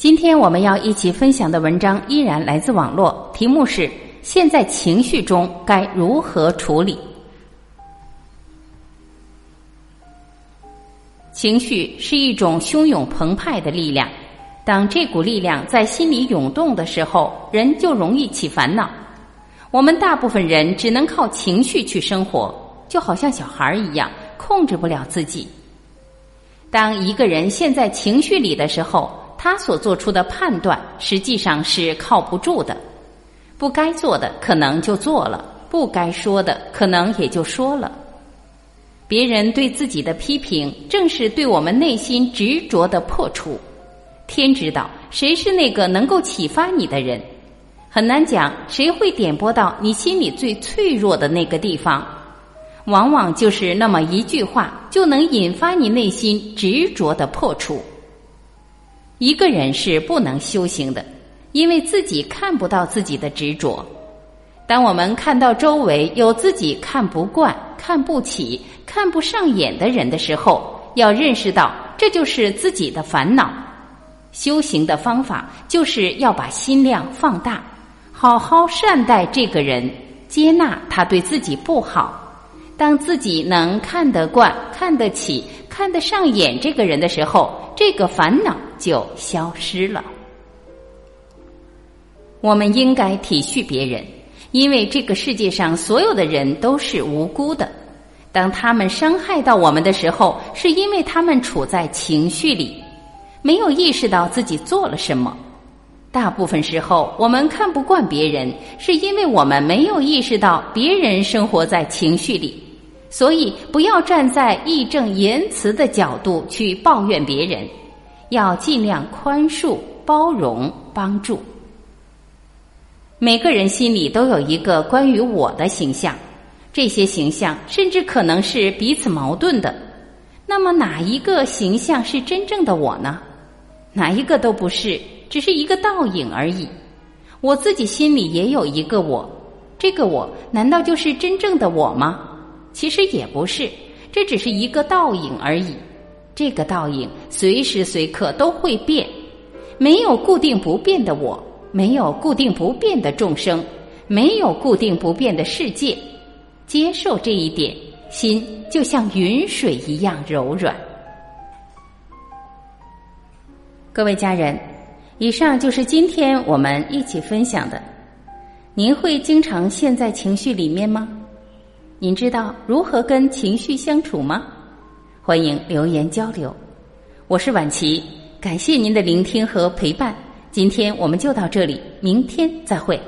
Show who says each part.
Speaker 1: 今天我们要一起分享的文章依然来自网络，题目是“现在情绪中该如何处理”。情绪是一种汹涌澎湃的力量，当这股力量在心里涌动的时候，人就容易起烦恼。我们大部分人只能靠情绪去生活，就好像小孩一样，控制不了自己。当一个人陷在情绪里的时候，他所做出的判断实际上是靠不住的。不该做的可能就做了，不该说的可能也就说了。别人对自己的批评，正是对我们内心执着的破除。天知道谁是那个能够启发你的人，很难讲谁会点拨到你心里最脆弱的那个地方。往往就是那么一句话，就能引发你内心执着的破除。一个人是不能修行的，因为自己看不到自己的执着。当我们看到周围有自己看不惯、看不起、看不上眼的人的时候，要认识到这就是自己的烦恼。修行的方法就是要把心量放大，好好善待这个人，接纳他对自己不好。当自己能看得惯、看得起、看得上眼这个人的时候，这个烦恼就消失了。我们应该体恤别人，因为这个世界上所有的人都是无辜的。当他们伤害到我们的时候，是因为他们处在情绪里，没有意识到自己做了什么。大部分时候，我们看不惯别人，是因为我们没有意识到别人生活在情绪里。所以，不要站在义正言辞的角度去抱怨别人，要尽量宽恕、包容、帮助。每个人心里都有一个关于我的形象，这些形象甚至可能是彼此矛盾的。那么，哪一个形象是真正的我呢？哪一个都不是，只是一个倒影而已。我自己心里也有一个我，这个我难道就是真正的我吗？其实也不是，这只是一个倒影而已。这个倒影随时随刻都会变，没有固定不变的我，没有固定不变的众生，没有固定不变的世界。接受这一点，心就像云水一样柔软。各位家人，以上就是今天我们一起分享的。您会经常陷在情绪里面吗？您知道如何跟情绪相处吗？欢迎留言交流。我是婉琪，感谢您的聆听和陪伴。今天我们就到这里，明天再会。